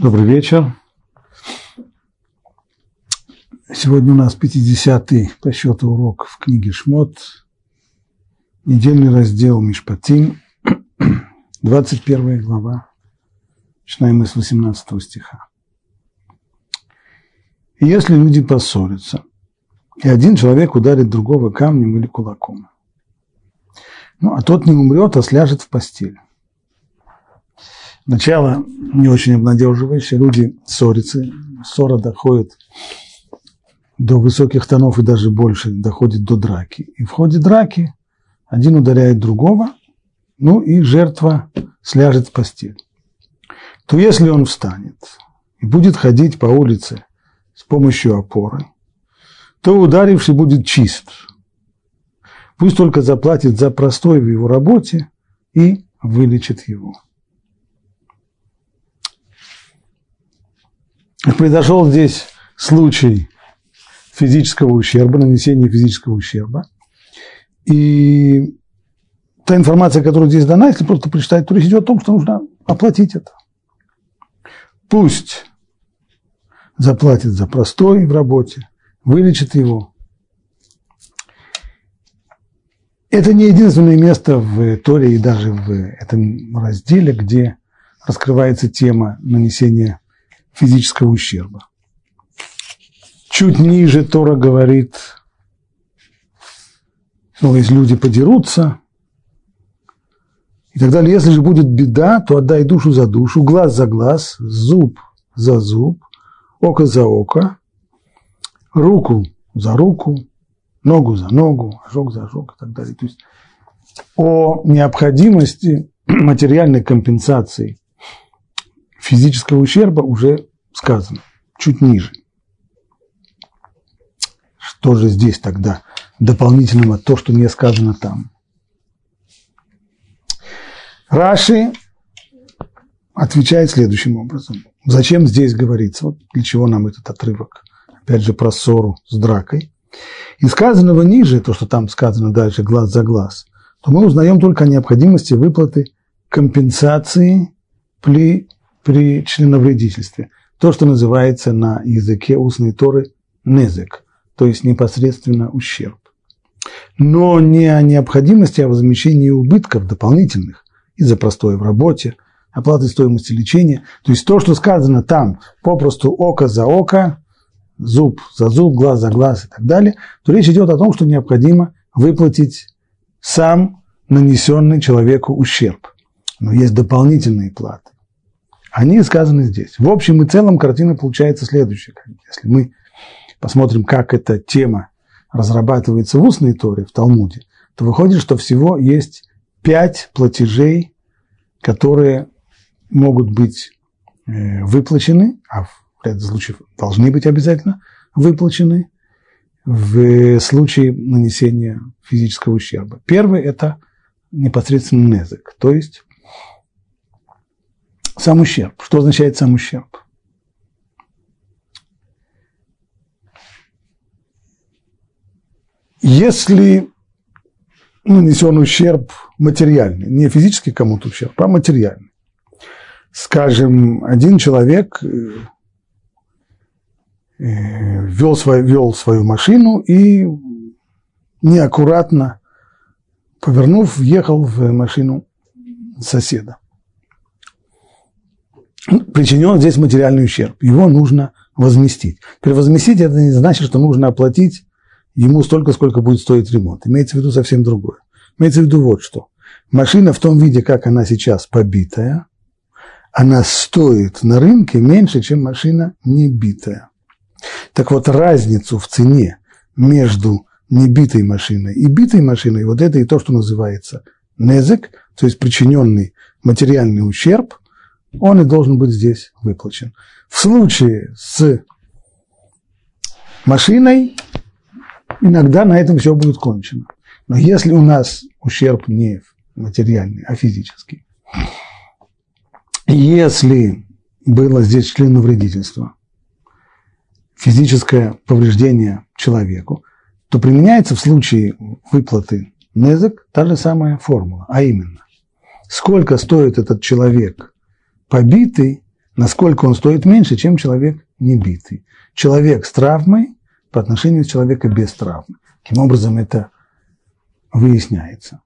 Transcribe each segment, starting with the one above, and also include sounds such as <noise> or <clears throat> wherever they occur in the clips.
Добрый вечер. Сегодня у нас 50-й по счету урок в книге Шмот, недельный раздел Мишпатим, 21 глава, начинаем мы с 18 стиха. Если люди поссорятся, и один человек ударит другого камнем или кулаком, ну, а тот не умрет, а сляжет в постель. Начало не очень обнадеживающее. Люди ссорятся, ссора доходит до высоких тонов и даже больше, доходит до драки. И в ходе драки один ударяет другого, ну и жертва сляжет в постель. То если он встанет и будет ходить по улице с помощью опоры, то ударивший будет чист. Пусть только заплатит за простой в его работе и вылечит его. Произошел здесь случай физического ущерба, нанесения физического ущерба. И та информация, которая здесь дана, если просто прочитать, то речь идет о том, что нужно оплатить это. Пусть заплатит за простой в работе, вылечит его. Это не единственное место в Торе и даже в этом разделе, где раскрывается тема нанесения физического ущерба. Чуть ниже Тора говорит, ну, если люди подерутся и так далее, если же будет беда, то отдай душу за душу, глаз за глаз, зуб за зуб, око за око, руку за руку, ногу за ногу, ожог за ожог и так далее. То есть о необходимости <clears throat> материальной компенсации физического ущерба уже сказано, чуть ниже. Что же здесь тогда дополнительного, то, что не сказано там? Раши отвечает следующим образом. Зачем здесь говорится? Вот для чего нам этот отрывок? Опять же, про ссору с дракой. Из сказанного ниже, то, что там сказано дальше, глаз за глаз, то мы узнаем только о необходимости выплаты компенсации при, при членовредительстве. То, что называется на языке устной торы незек, то есть непосредственно ущерб. Но не о необходимости, а возмещении убытков дополнительных из-за простоя в работе, оплаты стоимости лечения. То есть то, что сказано там, попросту око за око, зуб за зуб, глаз за глаз и так далее, то речь идет о том, что необходимо выплатить сам нанесенный человеку ущерб. Но есть дополнительные платы. Они сказаны здесь. В общем и целом картина получается следующая. Если мы посмотрим, как эта тема разрабатывается в устной торе, в Талмуде, то выходит, что всего есть пять платежей, которые могут быть э, выплачены, а в ряде случаев должны быть обязательно выплачены в случае нанесения физического ущерба. Первый – это непосредственно незык, то есть сам ущерб. Что означает сам ущерб? Если нанесен ущерб материальный, не физически кому-то ущерб, а материальный. Скажем, один человек э, э, вел свою, вел свою машину и неаккуратно, повернув, въехал в машину соседа причинен здесь материальный ущерб. Его нужно возместить. Теперь возместить это не значит, что нужно оплатить ему столько, сколько будет стоить ремонт. Имеется в виду совсем другое. Имеется в виду вот что. Машина в том виде, как она сейчас побитая, она стоит на рынке меньше, чем машина не битая. Так вот, разницу в цене между небитой машиной и битой машиной, вот это и то, что называется незек, то есть причиненный материальный ущерб, он и должен быть здесь выплачен. В случае с машиной иногда на этом все будет кончено. Но если у нас ущерб не материальный, а физический, если было здесь членовредительство, физическое повреждение человеку, то применяется в случае выплаты незак та же самая формула, а именно, сколько стоит этот человек побитый, насколько он стоит меньше, чем человек не битый. Человек с травмой по отношению к человеку без травмы. Каким образом это выясняется?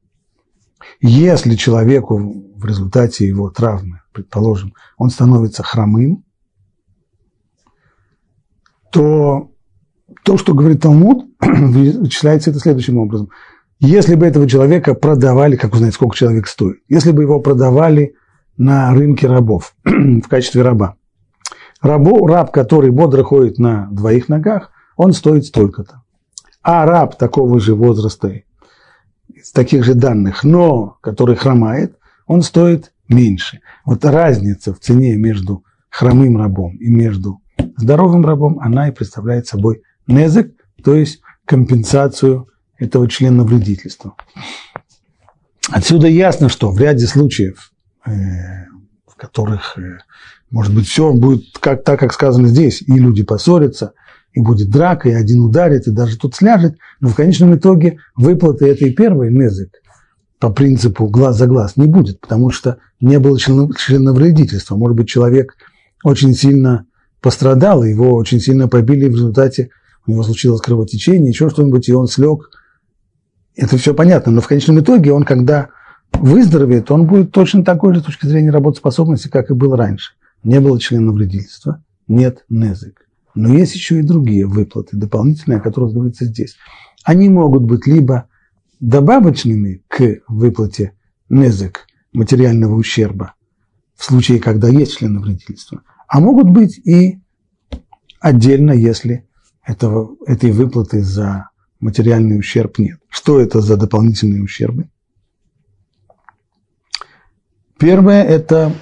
Если человеку в результате его травмы, предположим, он становится хромым, то то, что говорит Талмуд, <clears throat> вычисляется это следующим образом. Если бы этого человека продавали, как узнать, сколько человек стоит, если бы его продавали на рынке рабов <clears throat> в качестве раба, рабу, раб, который бодро ходит на двоих ногах, он стоит столько-то. А раб такого же возраста, с таких же данных, но который хромает, он стоит меньше. Вот разница в цене между хромым рабом и между здоровым рабом, она и представляет собой незек, то есть компенсацию этого члена вредительства. Отсюда ясно, что в ряде случаев, в которых, э, может быть, все будет как, так, как сказано здесь, и люди поссорятся, и будет драка, и один ударит, и даже тут сляжет, но в конечном итоге выплаты этой первой незык по принципу глаз за глаз не будет, потому что не было членовредительства. Может быть, человек очень сильно пострадал, его очень сильно побили в результате, у него случилось кровотечение, еще что-нибудь, и он слег. Это все понятно, но в конечном итоге он, когда выздоровеет, он будет точно такой же с точки зрения работоспособности, как и был раньше. Не было членовредительства, нет незык. Но есть еще и другие выплаты дополнительные, о которых говорится здесь. Они могут быть либо добавочными к выплате незык материального ущерба в случае, когда есть членовредительство, а могут быть и отдельно, если этого, этой выплаты за материальный ущерб нет. Что это за дополнительные ущербы? Первое – это,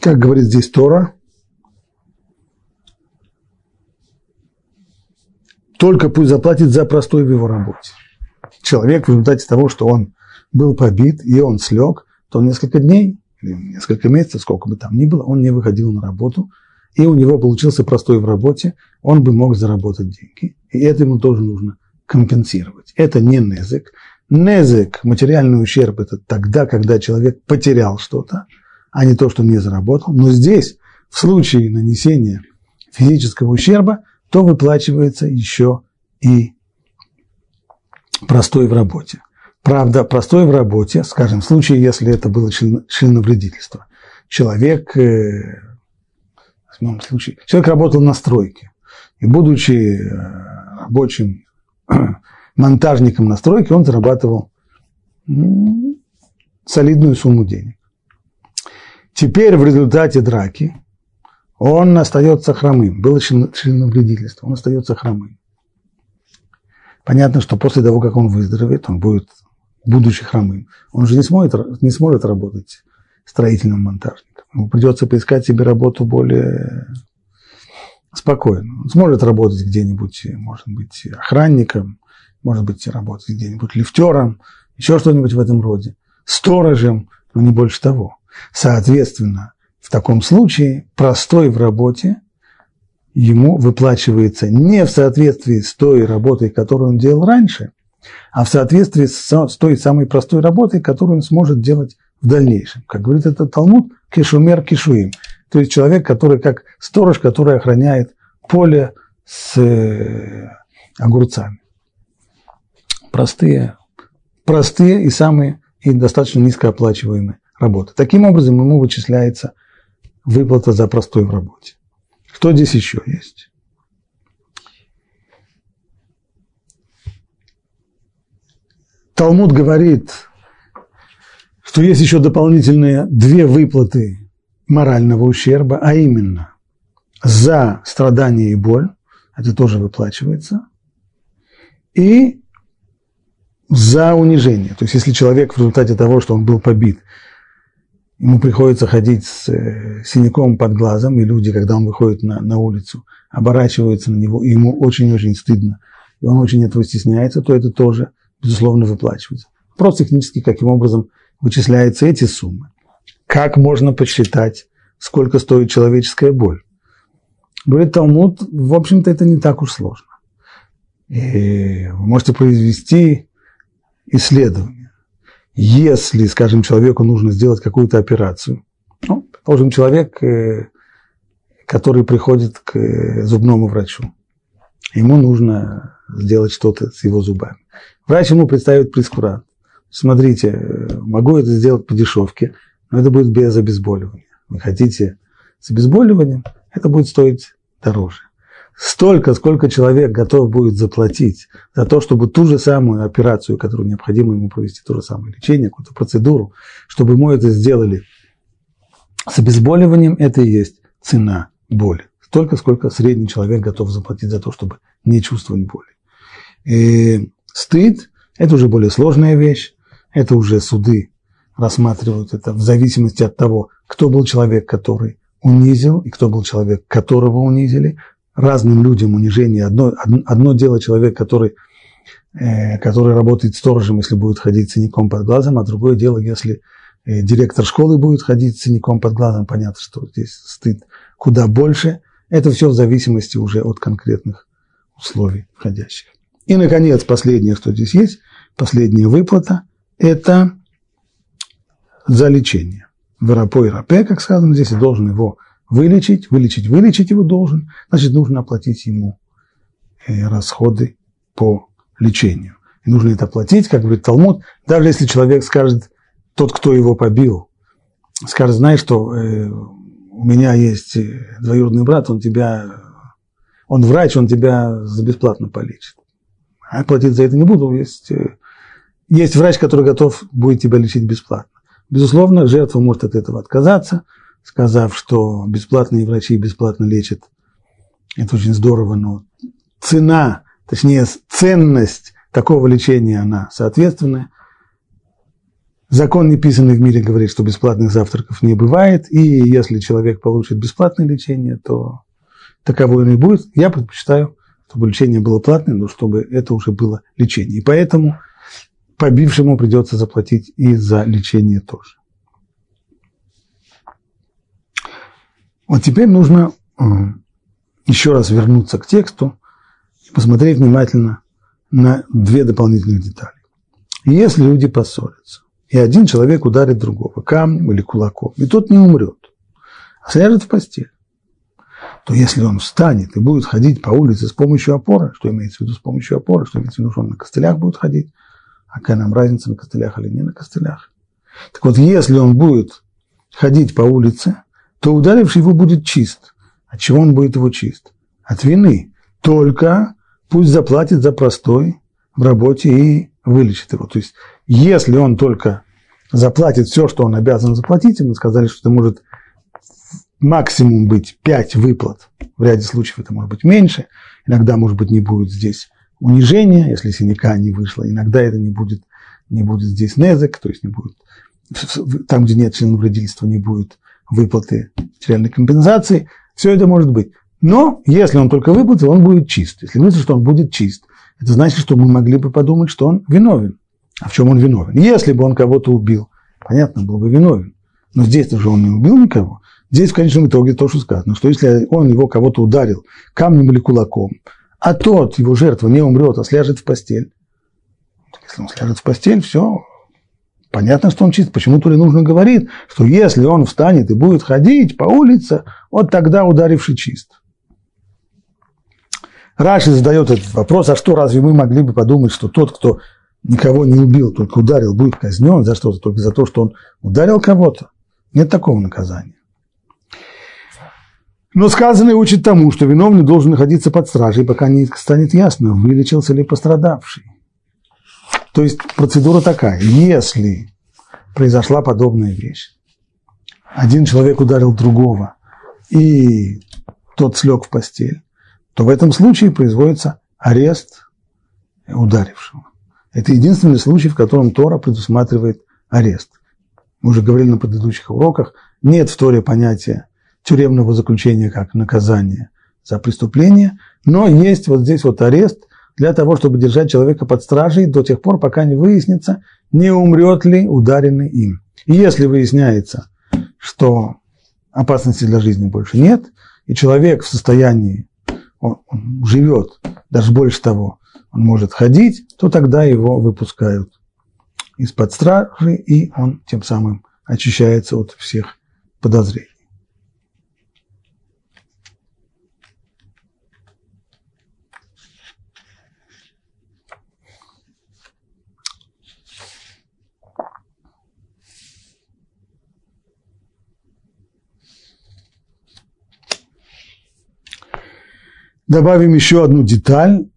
как говорит здесь Тора, только пусть заплатит за простой в его работе. Человек в результате того, что он был побит и он слег, то несколько дней несколько месяцев, сколько бы там ни было, он не выходил на работу, и у него получился простой в работе, он бы мог заработать деньги. И это ему тоже нужно компенсировать. Это не незык. Незык, материальный ущерб, это тогда, когда человек потерял что-то, а не то, что не заработал. Но здесь, в случае нанесения физического ущерба, то выплачивается еще и простой в работе. Правда, простой в работе, скажем, в случае, если это было членовредительство. Человек, э, в моем случае, человек работал на стройке, и будучи э, рабочим монтажником на стройке, он зарабатывал солидную сумму денег. Теперь в результате драки он остается хромым. Было членовредительство, он остается хромым. Понятно, что после того, как он выздоровеет, он будет, будучи хромым, он же не сможет, не сможет работать строительным монтажником. Ему придется поискать себе работу более спокойно. Он сможет работать где-нибудь, может быть, охранником, может быть, работать где-нибудь лифтером, еще что-нибудь в этом роде, сторожем, но не больше того. Соответственно, в таком случае простой в работе ему выплачивается не в соответствии с той работой, которую он делал раньше, а в соответствии с той самой простой работой, которую он сможет делать в дальнейшем. Как говорит этот Талмуд, кишумер кишуим. То есть человек, который как сторож, который охраняет поле с э, огурцами. Простые, простые и самые и достаточно низкооплачиваемые работы. Таким образом, ему вычисляется выплата за простой в работе. Кто здесь еще есть? Талмуд говорит, что есть еще дополнительные две выплаты морального ущерба, а именно за страдание и боль, это тоже выплачивается, и за унижение. То есть, если человек в результате того, что он был побит, ему приходится ходить с э, синяком под глазом, и люди, когда он выходит на, на улицу, оборачиваются на него, и ему очень-очень стыдно, и он очень этого стесняется, то это тоже, безусловно, выплачивается. Вопрос технически, каким образом вычисляются эти суммы. Как можно посчитать, сколько стоит человеческая боль? Говорит Талмуд, в общем-то, это не так уж сложно. И вы можете произвести исследование если, скажем, человеку нужно сделать какую-то операцию, Ну, предположим, человек, э, который приходит к э, зубному врачу. Ему нужно сделать что-то с его зубами. Врач ему представит прескурант. Смотрите, могу это сделать по дешевке, но это будет без обезболивания. Вы хотите с обезболиванием, это будет стоить дороже. Столько, сколько человек готов будет заплатить за то, чтобы ту же самую операцию, которую необходимо ему провести, то же самое лечение, какую-то процедуру, чтобы ему это сделали с обезболиванием, это и есть цена боли. Столько, сколько средний человек готов заплатить за то, чтобы не чувствовать боли. И стыд – это уже более сложная вещь, это уже суды рассматривают это в зависимости от того, кто был человек, который унизил, и кто был человек, которого унизили. Разным людям унижение. Одно, одно дело человек, который, э, который работает сторожем, если будет ходить синяком под глазом, а другое дело, если э, директор школы будет ходить синяком под глазом. Понятно, что здесь стыд куда больше. Это все в зависимости уже от конкретных условий входящих. И, наконец, последнее, что здесь есть, последняя выплата – это за лечение. Верапо и рапе, как сказано здесь, должен его вылечить, вылечить, вылечить его должен, значит, нужно оплатить ему э, расходы по лечению. И нужно это оплатить, как говорит Талмуд, даже если человек скажет, тот, кто его побил, скажет, знаешь, что э, у меня есть э, двоюродный брат, он тебя, он врач, он тебя за бесплатно полечит. А платить за это не буду, есть есть врач, который готов будет тебя лечить бесплатно. Безусловно, жертва может от этого отказаться, сказав, что бесплатные врачи бесплатно лечат. Это очень здорово, но цена, точнее ценность такого лечения, она соответственная. Закон, неписанный в мире, говорит, что бесплатных завтраков не бывает, и если человек получит бесплатное лечение, то таково и будет. Я предпочитаю, чтобы лечение было платное, но чтобы это уже было лечение. И поэтому побившему придется заплатить и за лечение тоже. Вот теперь нужно еще раз вернуться к тексту и посмотреть внимательно на две дополнительных детали. Если люди поссорятся, и один человек ударит другого камнем или кулаком, и тот не умрет, а сляжет в постель, то если он встанет и будет ходить по улице с помощью опоры, что имеется в виду с помощью опоры, что имеется в виду, что он на костылях будет ходить, а какая нам разница, на костылях или не на костылях? Так вот, если он будет ходить по улице, то ударивший его будет чист. От чего он будет его чист? От вины. Только пусть заплатит за простой в работе и вылечит его. То есть, если он только заплатит все, что он обязан заплатить, мы сказали, что это может максимум быть 5 выплат. В ряде случаев это может быть меньше. Иногда, может быть, не будет здесь унижение, если синяка не вышло, иногда это не будет, не будет здесь незек, то есть не будет, там, где нет членовредительства, не будет выплаты материальной компенсации, все это может быть. Но если он только выплатил, он будет чист. Если говорится, что он будет чист, это значит, что мы могли бы подумать, что он виновен. А в чем он виновен? Если бы он кого-то убил, понятно, был бы виновен. Но здесь же он не убил никого. Здесь в конечном итоге то, что сказано, что если он его кого-то ударил камнем или кулаком, а тот, его жертва, не умрет, а сляжет в постель. Если он сляжет в постель, все, понятно, что он чист. Почему Тури нужно говорить, что если он встанет и будет ходить по улице, вот тогда ударивший чист. Раши задает этот вопрос, а что, разве мы могли бы подумать, что тот, кто никого не убил, только ударил, будет казнен за что-то, только за то, что он ударил кого-то? Нет такого наказания. Но сказанное учит тому, что виновный должен находиться под стражей, пока не станет ясно, вылечился ли пострадавший. То есть процедура такая. Если произошла подобная вещь, один человек ударил другого, и тот слег в постель, то в этом случае производится арест ударившего. Это единственный случай, в котором Тора предусматривает арест. Мы уже говорили на предыдущих уроках, нет в Торе понятия тюремного заключения как наказание за преступление, но есть вот здесь вот арест для того, чтобы держать человека под стражей до тех пор, пока не выяснится, не умрет ли ударенный им. И если выясняется, что опасности для жизни больше нет, и человек в состоянии, он, он живет, даже больше того, он может ходить, то тогда его выпускают из-под стражи, и он тем самым очищается от всех подозрений. Добавим еще одну деталь.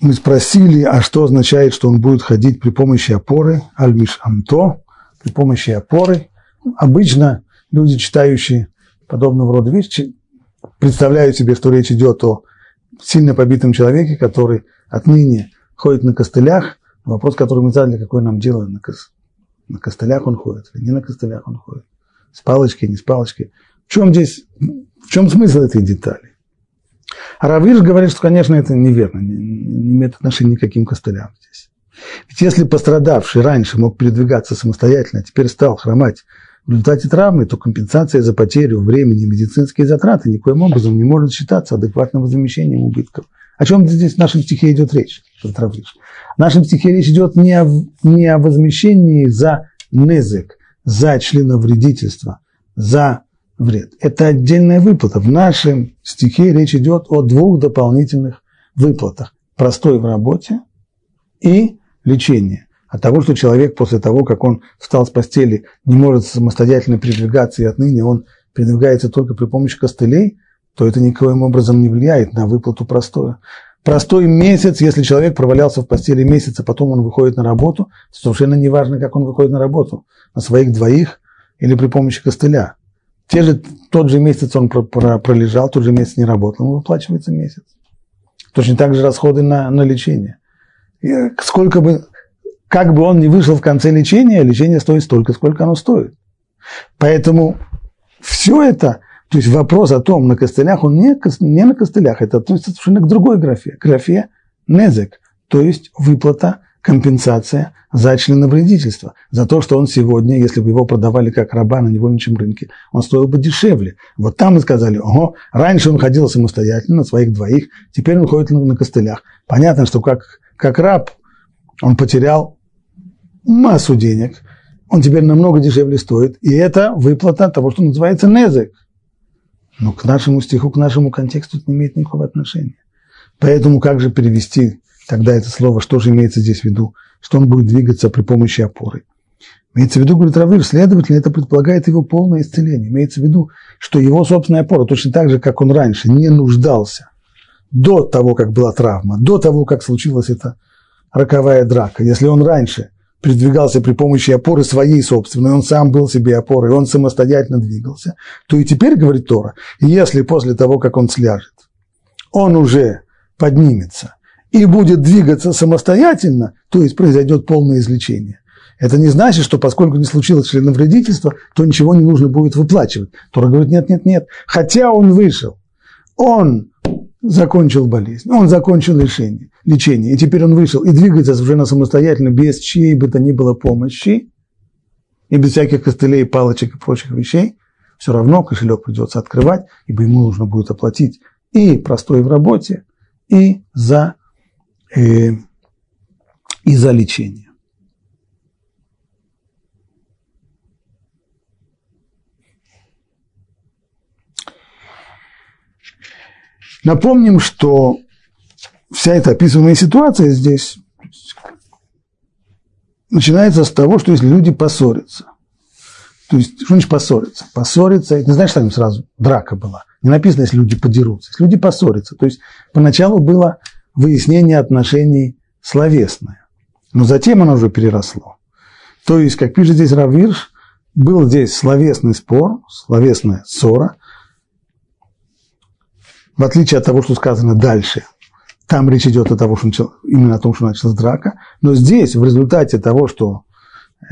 Мы спросили, а что означает, что он будет ходить при помощи опоры, альмиш амто, при помощи опоры. Обычно люди, читающие подобного рода вещи, представляют себе, что речь идет о сильно побитом человеке, который отныне ходит на костылях. Вопрос, который мы задали, какое нам дело, на, ко... на костылях он ходит или не на костылях он ходит, с палочкой, не с палочкой. В чем здесь, в чем смысл этой детали? А Равиш говорит, что, конечно, это неверно, не, не имеет отношения никаким костылям здесь. Ведь если пострадавший раньше мог передвигаться самостоятельно, а теперь стал хромать в результате травмы, то компенсация за потерю времени и медицинские затраты никоим образом не может считаться адекватным возмещением убытков. О чем здесь в нашем стихе идет речь? Равиш? В нашем стихе речь идет не о, не о возмещении за незык, за членовредительство, за вред. Это отдельная выплата. В нашем стихе речь идет о двух дополнительных выплатах. Простой в работе и лечение. От того, что человек после того, как он встал с постели, не может самостоятельно передвигаться, и отныне он передвигается только при помощи костылей, то это никоим образом не влияет на выплату простое. Простой месяц, если человек провалялся в постели месяц, а потом он выходит на работу, совершенно неважно, как он выходит на работу, на своих двоих или при помощи костыля. Те же, тот же месяц он пролежал, тот же месяц не работал, ему выплачивается месяц. Точно так же расходы на, на лечение. И сколько бы, как бы он ни вышел в конце лечения, лечение стоит столько, сколько оно стоит. Поэтому все это, то есть вопрос о том, на костылях, он не, не на костылях, это относится совершенно к другой графе, графе незек, то есть выплата компенсация за членовредительство, за то, что он сегодня, если бы его продавали как раба на невольничьем рынке, он стоил бы дешевле. Вот там мы сказали, ого, раньше он ходил самостоятельно, на своих двоих, теперь он ходит на, на костылях. Понятно, что как, как раб он потерял массу денег, он теперь намного дешевле стоит, и это выплата того, что называется незек. Но к нашему стиху, к нашему контексту это не имеет никакого отношения. Поэтому как же перевести тогда это слово, что же имеется здесь в виду, что он будет двигаться при помощи опоры. Имеется в виду, говорит Равир, следовательно, это предполагает его полное исцеление. Имеется в виду, что его собственная опора, точно так же, как он раньше, не нуждался до того, как была травма, до того, как случилась эта роковая драка. Если он раньше передвигался при помощи опоры своей собственной, он сам был себе опорой, он самостоятельно двигался, то и теперь, говорит Тора, если после того, как он сляжет, он уже поднимется и будет двигаться самостоятельно, то есть произойдет полное излечение. Это не значит, что поскольку не случилось членовредительство, то ничего не нужно будет выплачивать. Тора говорит, нет, нет, нет. Хотя он вышел, он закончил болезнь, он закончил лечение, лечение, и теперь он вышел и двигается на самостоятельно, без чьей бы то ни было помощи, и без всяких костылей, палочек и прочих вещей, все равно кошелек придется открывать, ибо ему нужно будет оплатить и простой в работе, и за э, и за лечение. Напомним, что вся эта описываемая ситуация здесь начинается с того, что если люди поссорятся, то есть, что значит поссориться? Поссориться, это не знаешь, что там сразу драка была. Не написано, если люди подерутся. Если люди поссорятся. То есть, поначалу было выяснение отношений словесное. Но затем оно уже переросло. То есть, как пишет здесь Равирш, был здесь словесный спор, словесная ссора, в отличие от того, что сказано дальше. Там речь идет о того, что именно о том, что началась драка. Но здесь, в результате того, что э,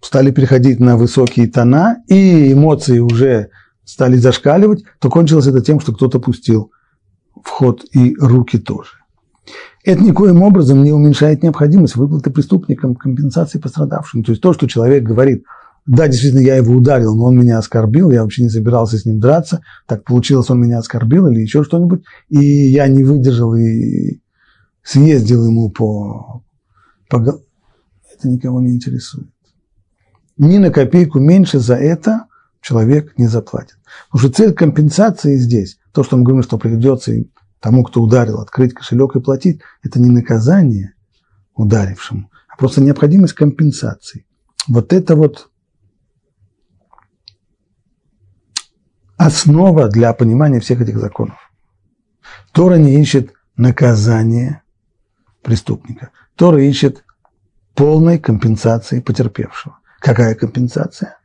стали переходить на высокие тона, и эмоции уже стали зашкаливать, то кончилось это тем, что кто-то пустил в ход и руки тоже. Это никоим образом не уменьшает необходимость выплаты преступникам компенсации пострадавшим. То есть то, что человек говорит, да, действительно, я его ударил, но он меня оскорбил, я вообще не собирался с ним драться, так получилось, он меня оскорбил или еще что-нибудь, и я не выдержал и съездил ему по, по... Это никого не интересует. Ни на копейку меньше за это человек не заплатит. Потому что цель компенсации здесь, то, что мы говорим, что придется тому, кто ударил, открыть кошелек и платить, это не наказание ударившему, а просто необходимость компенсации. Вот это вот основа для понимания всех этих законов. Тора не ищет наказание преступника. Тора ищет полной компенсации потерпевшего. Какая компенсация?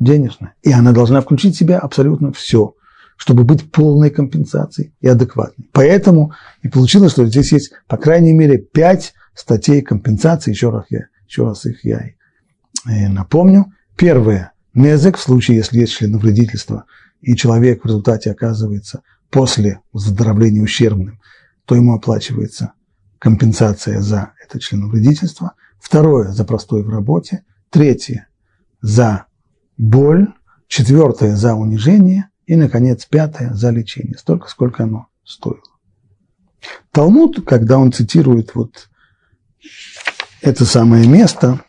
Денежная. И она должна включить в себя абсолютно все, чтобы быть полной компенсацией и адекватной. Поэтому и получилось, что здесь есть, по крайней мере, пять статей компенсации. Еще раз, я, еще раз их я и напомню. Первое. Незек в случае, если есть членовредительство, и человек в результате оказывается после выздоровления ущербным, то ему оплачивается компенсация за это членовредительство. Второе – за простой в работе. Третье – за боль. Четвертое – за унижение. И, наконец, пятое – за лечение. Столько, сколько оно стоило. Талмуд, когда он цитирует вот это самое место,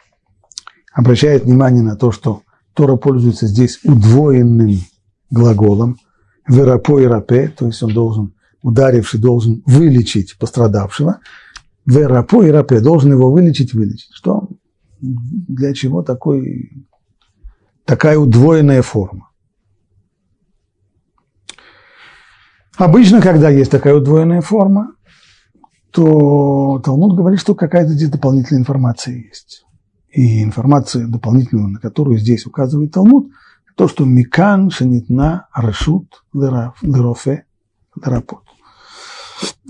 обращает внимание на то, что Тора пользуется здесь удвоенным глаголом «верапо и рапе», то есть он должен, ударивший должен вылечить пострадавшего, «верапо и рапе» должен его вылечить, вылечить. Что, для чего такой, такая удвоенная форма? Обычно, когда есть такая удвоенная форма, то Талмуд говорит, что какая-то здесь дополнительная информация есть. И информация дополнительная, на которую здесь указывает Талмуд, то, что Микан шанитна решут лерофе лерапот.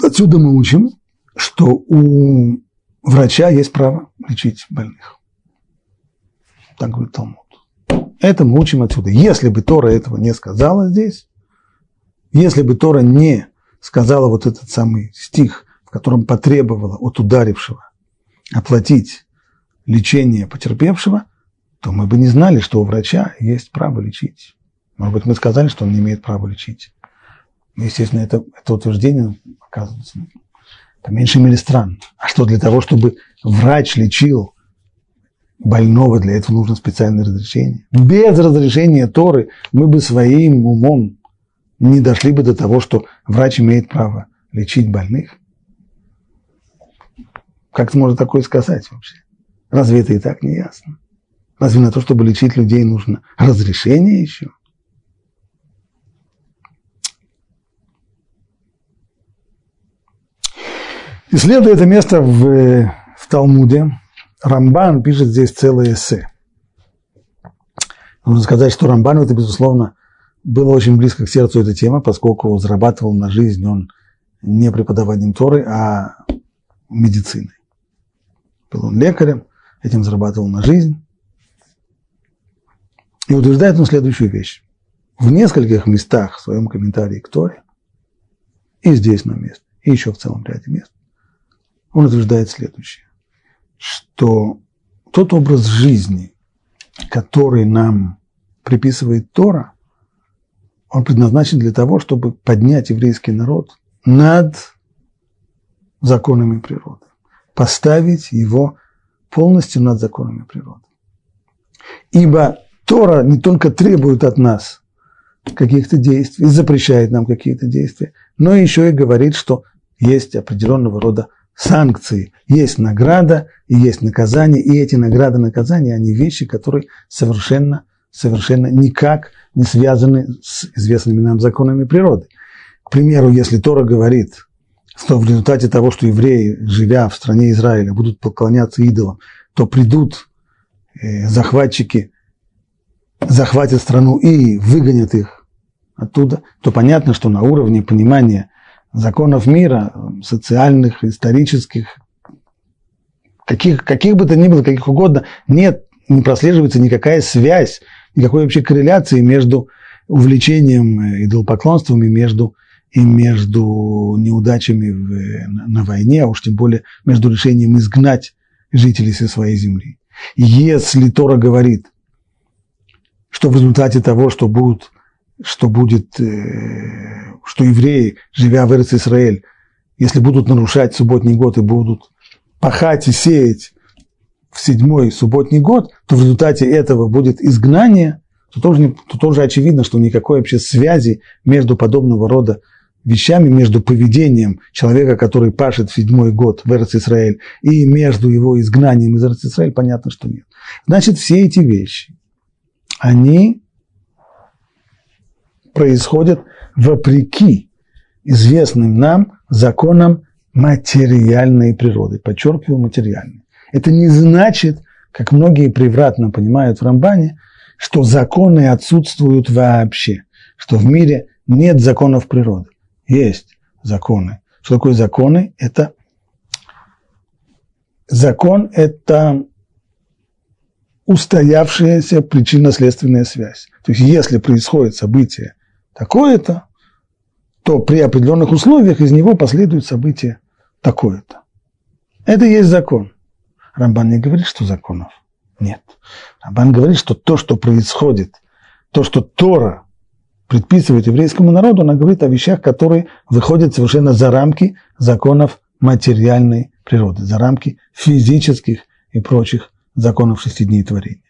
Отсюда мы учим, что у врача есть право лечить больных. Так говорит Талмуд. Это мы учим отсюда. Если бы Тора этого не сказала здесь, если бы Тора не сказала вот этот самый стих, в котором потребовала от ударившего оплатить лечение потерпевшего, то мы бы не знали, что у врача есть право лечить. Может быть, мы сказали, что он не имеет права лечить. Естественно, это, это утверждение, оказывается, по меньшей мере странно. А что для того, чтобы врач лечил больного, для этого нужно специальное разрешение. Без разрешения Торы мы бы своим умом не дошли бы до того, что врач имеет право лечить больных. Как можно такое сказать вообще? Разве это и так не ясно? Разве на то, чтобы лечить людей, нужно разрешение еще? Исследуя это место в, в Талмуде, Рамбан пишет здесь целое эссе. Нужно сказать, что Рамбану это, безусловно, было очень близко к сердцу эта тема, поскольку зарабатывал на жизнь он не преподаванием Торы, а медициной. Был он лекарем, этим зарабатывал на жизнь. И утверждает он следующую вещь. В нескольких местах в своем комментарии к Торе, и здесь на месте, и еще в целом ряде мест, он утверждает следующее, что тот образ жизни, который нам приписывает Тора, он предназначен для того, чтобы поднять еврейский народ над законами природы, поставить его полностью над законами природы. Ибо Тора не только требует от нас каких-то действий, запрещает нам какие-то действия, но еще и говорит, что есть определенного рода санкции, есть награда и есть наказание, и эти награды и наказания, они вещи, которые совершенно, совершенно никак не связаны с известными нам законами природы. К примеру, если Тора говорит, что в результате того, что евреи, живя в стране Израиля, будут поклоняться идолам, то придут э, захватчики захватят страну и выгонят их оттуда, то понятно, что на уровне понимания законов мира, социальных, исторических, каких, каких бы то ни было, каких угодно, нет, не прослеживается никакая связь, никакой вообще корреляции между увлечением идолопоклонством и между, и между неудачами в, на, на войне, а уж тем более между решением изгнать жителей со своей земли. Если Тора говорит, что в результате того, что будут, что будет, э, что евреи, живя в Эрц Израиль, если будут нарушать субботний год и будут пахать и сеять в седьмой субботний год, то в результате этого будет изгнание, то тоже, то тоже очевидно, что никакой вообще связи между подобного рода вещами, между поведением человека, который пашет в седьмой год в Эрц-Исраэль, и между его изгнанием из Эрц-Исраэль, понятно, что нет. Значит, все эти вещи, они происходят вопреки известным нам законам материальной природы. Подчеркиваю, материальной. Это не значит, как многие превратно понимают в Рамбане, что законы отсутствуют вообще, что в мире нет законов природы. Есть законы. Что такое законы? Это закон – это устоявшаяся причинно-следственная связь. То есть, если происходит событие такое-то, то при определенных условиях из него последует событие такое-то. Это и есть закон. Рамбан не говорит, что законов нет. Рамбан говорит, что то, что происходит, то, что Тора предписывает еврейскому народу, она говорит о вещах, которые выходят совершенно за рамки законов материальной природы, за рамки физических и прочих законов шести дней творения.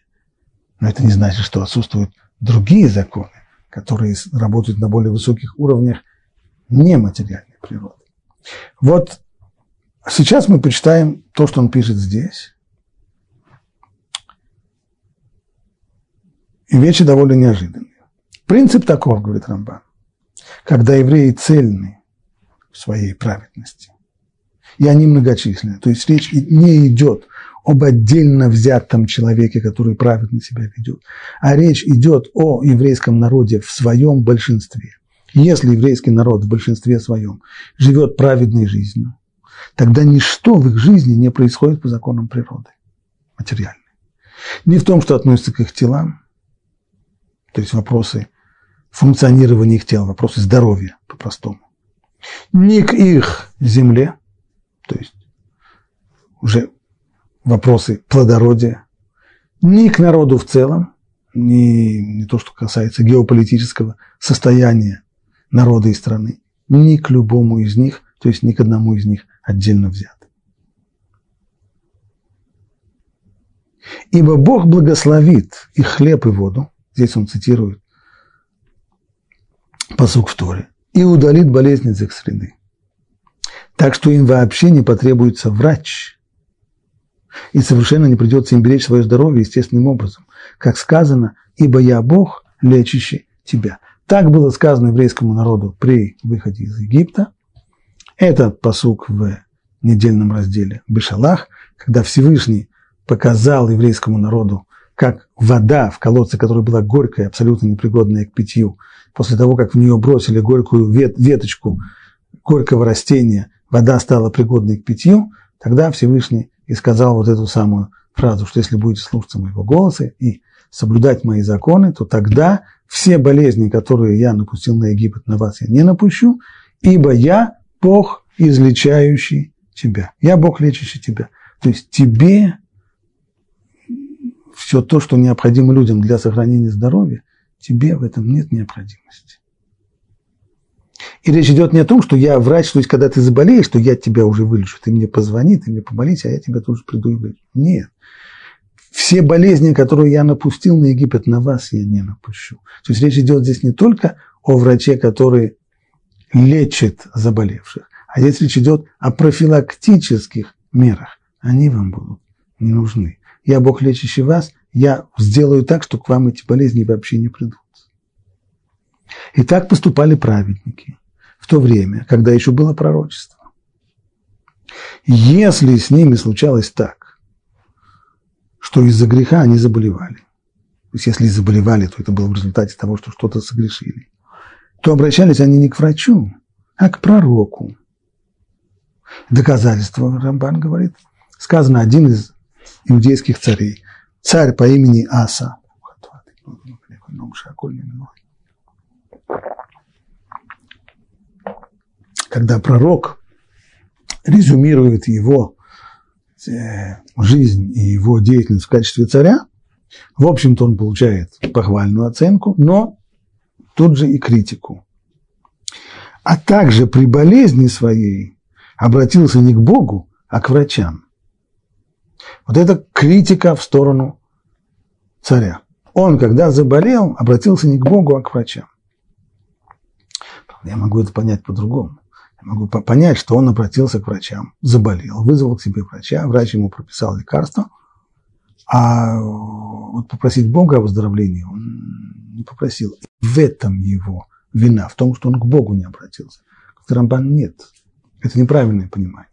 Но это не значит, что отсутствуют другие законы, которые работают на более высоких уровнях нематериальной природы. Вот сейчас мы почитаем то, что он пишет здесь. И вещи довольно неожиданные. Принцип таков, говорит Рамбан, когда евреи цельны в своей праведности, и они многочисленны, то есть речь не идет об отдельно взятом человеке, который праведно себя ведет, а речь идет о еврейском народе в своем большинстве. Если еврейский народ в большинстве своем живет праведной жизнью, тогда ничто в их жизни не происходит по законам природы, материальной. Не в том, что относится к их телам, то есть вопросы функционирования их тела, вопросы здоровья по-простому, не к их земле, то есть уже вопросы плодородия, ни к народу в целом, ни, не то, что касается геополитического состояния народа и страны, ни к любому из них, то есть ни к одному из них отдельно взят. Ибо Бог благословит и хлеб, и воду, здесь он цитирует посук в Торе, и удалит болезнь из их среды. Так что им вообще не потребуется врач, и совершенно не придется им беречь свое здоровье естественным образом. Как сказано, ибо я Бог, лечащий тебя. Так было сказано еврейскому народу при выходе из Египта. Этот посук в недельном разделе Бешалах, когда Всевышний показал еврейскому народу, как вода в колодце, которая была горькая, абсолютно непригодная к питью, после того, как в нее бросили горькую вет, веточку горького растения, вода стала пригодной к питью, тогда Всевышний и сказал вот эту самую фразу, что если будете слушаться моего голоса и соблюдать мои законы, то тогда все болезни, которые я напустил на Египет, на вас я не напущу, ибо я Бог, излечающий тебя. Я Бог, лечащий тебя. То есть тебе все то, что необходимо людям для сохранения здоровья, тебе в этом нет необходимости. И речь идет не о том, что я врач, то есть когда ты заболеешь, что я тебя уже вылечу, ты мне позвони, ты мне помолись, а я тебя тоже приду и вылечу. Нет. Все болезни, которые я напустил на Египет, на вас я не напущу. То есть речь идет здесь не только о враче, который лечит заболевших, а здесь речь идет о профилактических мерах. Они вам будут не нужны. Я Бог, лечащий вас, я сделаю так, что к вам эти болезни вообще не придут. И так поступали праведники в то время, когда еще было пророчество. Если с ними случалось так, что из-за греха они заболевали, то есть если заболевали, то это было в результате того, что что-то согрешили, то обращались они не к врачу, а к пророку. Доказательство, Рамбан говорит, сказано один из иудейских царей, царь по имени Аса, когда пророк резюмирует его э, жизнь и его деятельность в качестве царя, в общем-то он получает похвальную оценку, но тут же и критику. А также при болезни своей обратился не к Богу, а к врачам. Вот это критика в сторону царя. Он, когда заболел, обратился не к Богу, а к врачам. Я могу это понять по-другому. Я могу понять, что он обратился к врачам, заболел, вызвал к себе врача, врач ему прописал лекарство, а вот попросить Бога о выздоровлении он не попросил. В этом его вина, в том, что он к Богу не обратился. К Рамбан нет. Это неправильное понимание.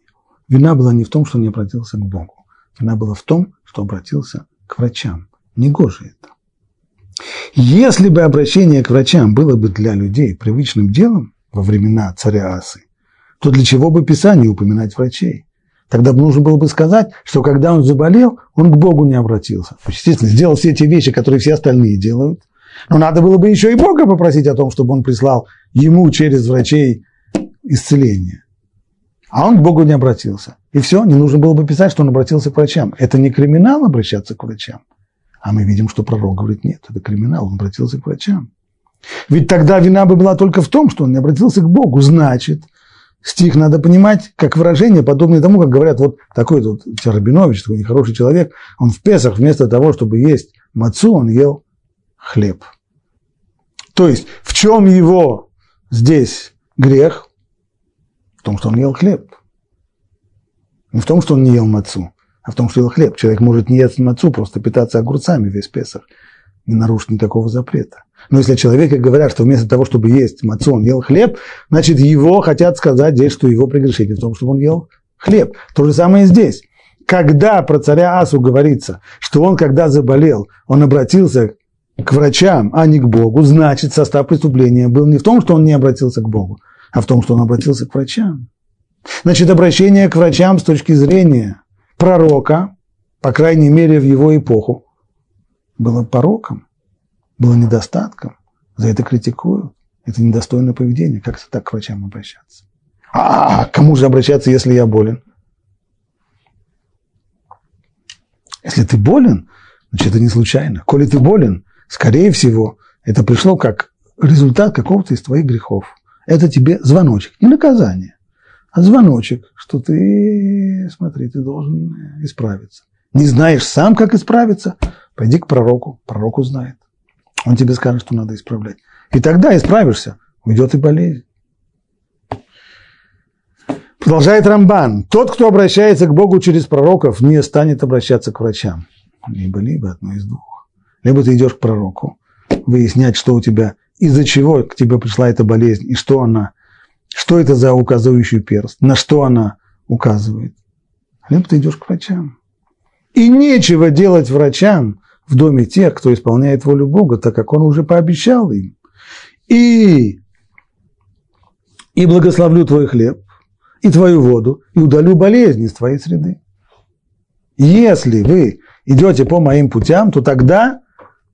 Вина была не в том, что он не обратился к Богу. Вина была в том, что обратился к врачам. Негоже это. Если бы обращение к врачам было бы для людей привычным делом во времена царя Асы, то для чего бы Писание упоминать врачей? Тогда бы нужно было бы сказать, что когда он заболел, он к Богу не обратился. Естественно, сделал все эти вещи, которые все остальные делают. Но надо было бы еще и Бога попросить о том, чтобы он прислал ему через врачей исцеление. А он к Богу не обратился. И все, не нужно было бы писать, что он обратился к врачам. Это не криминал обращаться к врачам. А мы видим, что пророк говорит, нет, это криминал, он обратился к врачам. Ведь тогда вина бы была только в том, что он не обратился к Богу. Значит, стих надо понимать как выражение, подобное тому, как говорят, вот такой вот Рабинович, такой нехороший человек, он в Песах вместо того, чтобы есть мацу, он ел хлеб. То есть, в чем его здесь грех? В том, что он ел хлеб. Не в том, что он не ел мацу, а в том, что ел хлеб. Человек может не есть мацу, просто питаться огурцами весь Песах, не нарушить никакого запрета. Но если человеку говорят, что вместо того, чтобы есть мацу, он ел хлеб, значит, его хотят сказать здесь, что его прегрешение в том, что он ел хлеб. То же самое и здесь. Когда про царя Асу говорится, что он, когда заболел, он обратился к врачам, а не к Богу, значит, состав преступления был не в том, что он не обратился к Богу, а в том, что он обратился к врачам. Значит, обращение к врачам с точки зрения пророка, по крайней мере, в его эпоху, было пороком было недостатком, за это критикуют. Это недостойное поведение. Как так к врачам обращаться? А, кому же обращаться, если я болен? Если ты болен, значит, это не случайно. Коли ты болен, скорее всего, это пришло как результат какого-то из твоих грехов. Это тебе звоночек, не наказание, а звоночек, что ты, смотри, ты должен исправиться. Не знаешь сам, как исправиться, пойди к пророку, пророк узнает. Он тебе скажет, что надо исправлять. И тогда исправишься, уйдет и болезнь. Продолжает Рамбан. Тот, кто обращается к Богу через пророков, не станет обращаться к врачам. Либо-либо одно из двух. Либо ты идешь к пророку, выяснять, что у тебя, из-за чего к тебе пришла эта болезнь, и что она, что это за указывающий перст, на что она указывает. Либо ты идешь к врачам. И нечего делать врачам, в доме тех, кто исполняет волю Бога, так как Он уже пообещал им. И, и благословлю твой хлеб, и твою воду, и удалю болезни из твоей среды. Если вы идете по моим путям, то тогда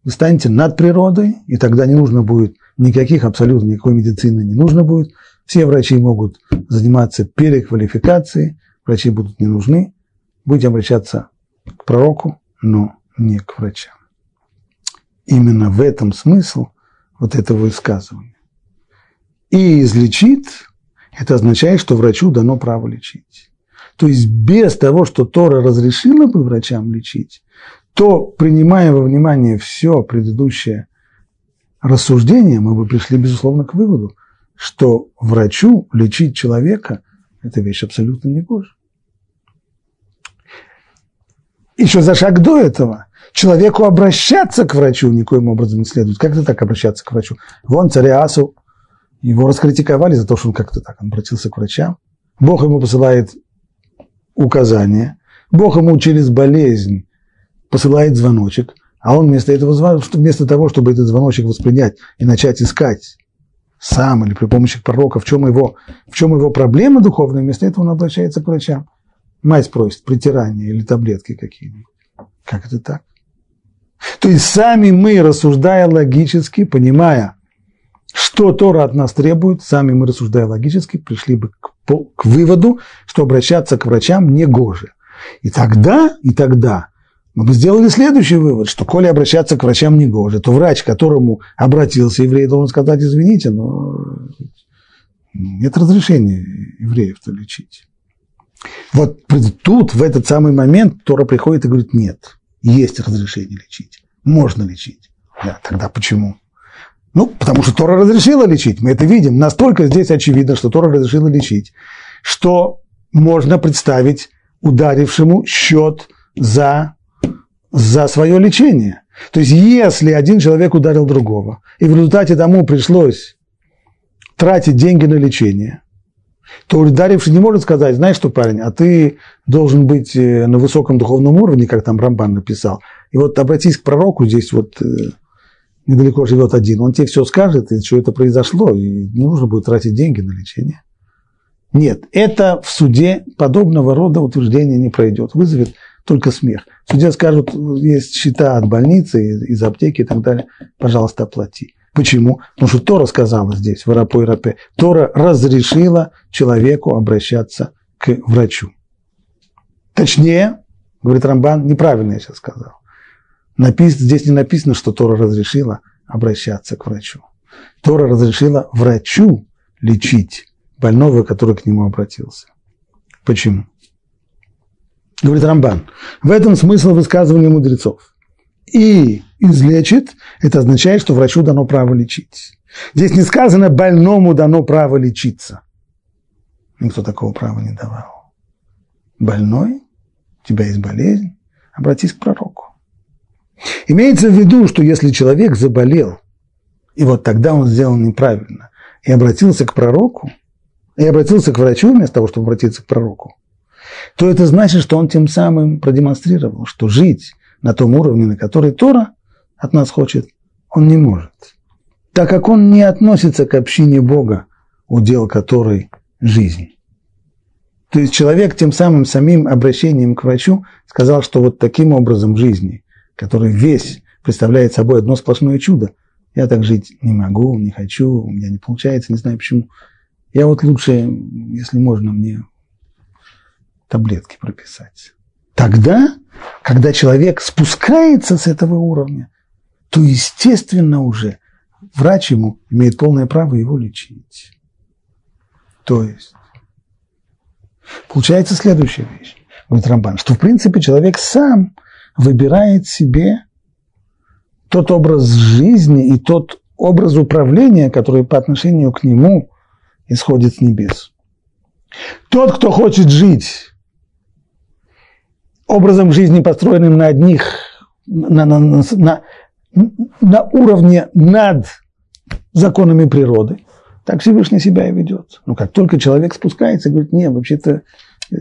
вы станете над природой, и тогда не нужно будет никаких, абсолютно никакой медицины не нужно будет. Все врачи могут заниматься переквалификацией, врачи будут не нужны. Будете обращаться к пророку, но не к врачам. Именно в этом смысл вот этого высказывания. И излечит, это означает, что врачу дано право лечить. То есть без того, что Тора разрешила бы врачам лечить, то, принимая во внимание все предыдущее рассуждение, мы бы пришли, безусловно, к выводу, что врачу лечить человека – это вещь абсолютно негожа. Еще за шаг до этого человеку обращаться к врачу никоим образом не следует. Как это так обращаться к врачу? Вон царя Асу, его раскритиковали за то, что он как-то так обратился к врачам. Бог ему посылает указания. Бог ему через болезнь посылает звоночек, а он вместо, этого, вместо того, чтобы этот звоночек воспринять и начать искать сам или при помощи пророка, в чем его, в чем его проблема духовная, вместо этого он обращается к врачам. Мать просит притирание или таблетки какие-нибудь. Как это так? То есть сами мы, рассуждая логически, понимая, что Тора от нас требует, сами мы, рассуждая логически, пришли бы к, к выводу, что обращаться к врачам не гоже. И тогда, и тогда мы сделали следующий вывод, что коли обращаться к врачам не гоже, то врач, к которому обратился еврей, должен сказать, извините, но нет разрешения евреев-то лечить. Вот тут, в этот самый момент, Тора приходит и говорит, нет, есть разрешение лечить, можно лечить. Да, тогда почему? Ну, потому что Тора разрешила лечить. Мы это видим. Настолько здесь очевидно, что Тора разрешила лечить, что можно представить ударившему счет за, за свое лечение. То есть, если один человек ударил другого, и в результате тому пришлось тратить деньги на лечение, то ударивший не может сказать, знаешь что, парень, а ты должен быть э, на высоком духовном уровне, как там Рамбан написал, и вот обратись к пророку, здесь вот э, недалеко живет один, он тебе все скажет, и что это произошло, и не нужно будет тратить деньги на лечение. Нет, это в суде подобного рода утверждение не пройдет, вызовет только смех. Суде скажут, есть счета от больницы, из аптеки и так далее, пожалуйста, оплати. Почему? Потому что Тора сказала здесь, в Арапо и Рапе, Тора разрешила человеку обращаться к врачу. Точнее, говорит Рамбан, неправильно я сейчас сказал. Напис, здесь не написано, что Тора разрешила обращаться к врачу. Тора разрешила врачу лечить больного, который к нему обратился. Почему? Говорит Рамбан. В этом смысл высказывания мудрецов. И излечит, это означает, что врачу дано право лечить. Здесь не сказано, больному дано право лечиться. Никто такого права не давал. Больной, у тебя есть болезнь, обратись к пророку. Имеется в виду, что если человек заболел, и вот тогда он сделал неправильно, и обратился к пророку, и обратился к врачу вместо того, чтобы обратиться к пророку, то это значит, что он тем самым продемонстрировал, что жить на том уровне, на который Тора от нас хочет, он не может. Так как он не относится к общине Бога, удел которой жизнь. То есть человек тем самым самим обращением к врачу сказал, что вот таким образом жизни, который весь представляет собой одно сплошное чудо, я так жить не могу, не хочу, у меня не получается, не знаю почему. Я вот лучше, если можно, мне таблетки прописать. Тогда, когда человек спускается с этого уровня, то, естественно, уже врач ему имеет полное право его лечить. То есть, получается следующая вещь, говорит Рамбан, что, в принципе, человек сам выбирает себе тот образ жизни и тот образ управления, который по отношению к нему исходит с небес. Тот, кто хочет жить образом жизни, построенным на одних, на, на, на, на уровне над законами природы, так Всевышний себя и ведет. Но как только человек спускается, говорит, нет, вообще-то э,